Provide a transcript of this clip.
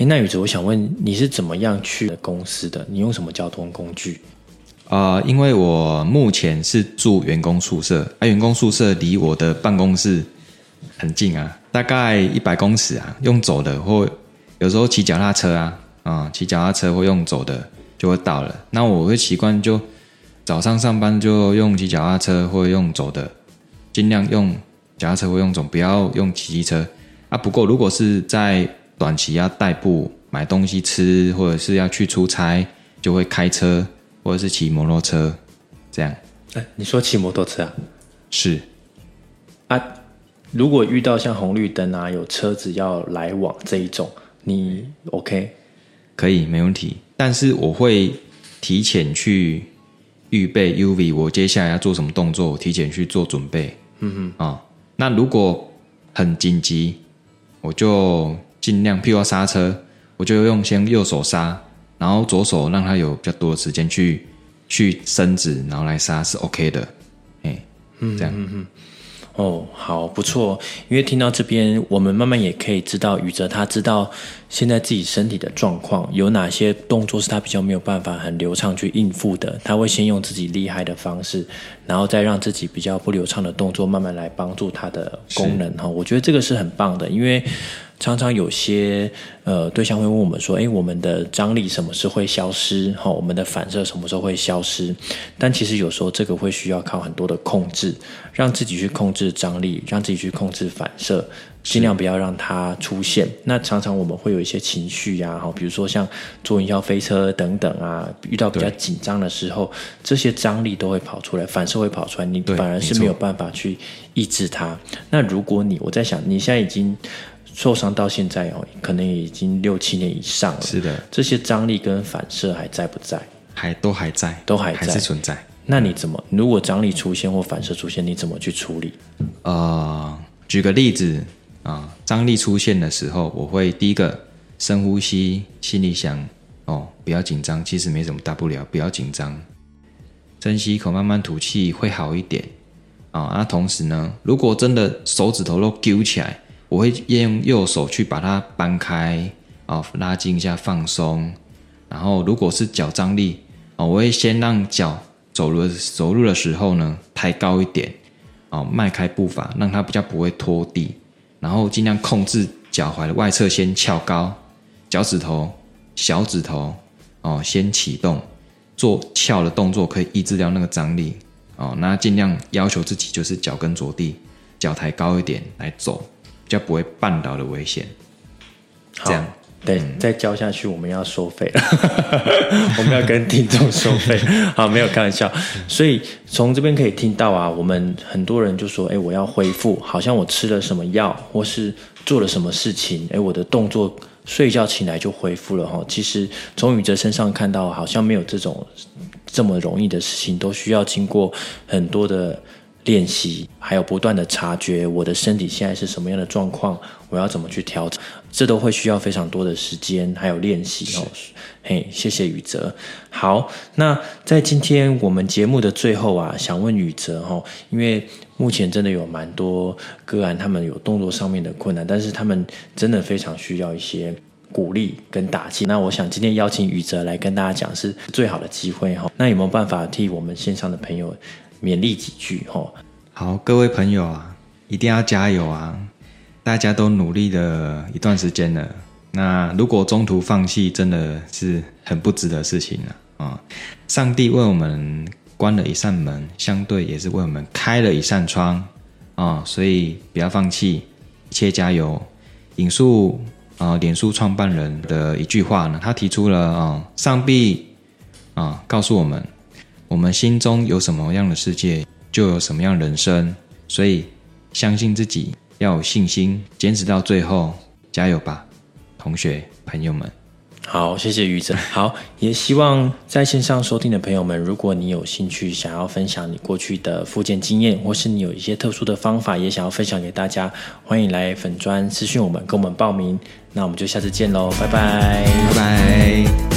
哎，那宇哲，我想问你是怎么样去公司的？你用什么交通工具？啊，因为我目前是住员工宿舍，啊，员工宿舍离我的办公室很近啊，大概一百公尺啊，用走的或有时候骑脚踏车啊，啊，骑脚踏车或用走的就会到了。那我会习惯就早上上班就用骑脚踏车或用走的，尽量用脚踏车或用走，不要用骑机车啊。不过如果是在短期要代步买东西吃，或者是要去出差，就会开车。或者是骑摩托车，这样。哎，你说骑摩托车啊？是。啊，如果遇到像红绿灯啊，有车子要来往这一种，你 OK？可以，没问题。但是我会提前去预备 UV，我接下来要做什么动作，我提前去做准备。嗯哼。啊，那如果很紧急，我就尽量，譬如刹车，我就用先右手刹。然后左手让它有比较多的时间去去伸直，然后来刹是 OK 的，哎，这样，嗯嗯，哦，好，不错。因为听到这边，我们慢慢也可以知道宇哲他知道现在自己身体的状况，有哪些动作是他比较没有办法很流畅去应付的，他会先用自己厉害的方式，然后再让自己比较不流畅的动作慢慢来帮助他的功能哈。我觉得这个是很棒的，因为。常常有些呃对象会问我们说：“哎，我们的张力什么时候会消失？哈，我们的反射什么时候会消失？”但其实有时候这个会需要靠很多的控制，让自己去控制张力，让自己去控制反射，尽量不要让它出现。那常常我们会有一些情绪呀，哈，比如说像坐云霄飞车等等啊，遇到比较紧张的时候，这些张力都会跑出来，反射会跑出来，你反而是没有办法去抑制它。那如果你我在想，你现在已经。受伤到现在哦，可能已经六七年以上了。是的，这些张力跟反射还在不在？还都还在，都还在，还是存在。那你怎么？如果张力出现或反射出现，你怎么去处理？呃，举个例子啊，张力出现的时候，我会第一个深呼吸，心里想哦，不要紧张，其实没什么大不了，不要紧张，深吸一口，慢慢吐气，会好一点啊。那同时呢，如果真的手指头都揪起来。我会用右手去把它搬开，啊，拉筋一下放松。然后如果是脚张力，啊，我会先让脚走路走路的时候呢抬高一点，啊，迈开步伐，让它比较不会拖地。然后尽量控制脚踝的外侧先翘高，脚趾头、小指头，哦，先启动做翘的动作，可以抑制掉那个张力。哦，那尽量要求自己就是脚跟着地，脚抬高一点来走。就不会绊倒的危险。这样，对，再教下去我们要收费了，我们要跟听众收费。好，没有开玩笑。所以从这边可以听到啊，我们很多人就说：“哎，我要恢复，好像我吃了什么药，或是做了什么事情，哎，我的动作睡觉起来就恢复了。”哈，其实从宇哲身上看到，好像没有这种这么容易的事情，都需要经过很多的。练习，还有不断的察觉我的身体现在是什么样的状况，我要怎么去调整，这都会需要非常多的时间，还有练习哦。嘿，谢谢宇哲。好，那在今天我们节目的最后啊，想问宇哲哈，因为目前真的有蛮多个案，他们有动作上面的困难，但是他们真的非常需要一些鼓励跟打气。那我想今天邀请宇哲来跟大家讲是最好的机会哈。那有没有办法替我们线上的朋友？勉励几句哈，好，各位朋友啊，一定要加油啊！大家都努力了一段时间了，那如果中途放弃，真的是很不值得事情了啊！上帝为我们关了一扇门，相对也是为我们开了一扇窗啊！所以不要放弃，一切加油！引述啊，脸书创办人的一句话呢，他提出了啊，上帝啊，告诉我们。我们心中有什么样的世界，就有什么样人生。所以，相信自己，要有信心，坚持到最后，加油吧，同学朋友们！好，谢谢于哲。好，也希望在线上收听的朋友们，如果你有兴趣想要分享你过去的复健经验，或是你有一些特殊的方法，也想要分享给大家，欢迎来粉砖私讯我们，跟我们报名。那我们就下次见喽，拜拜，拜拜。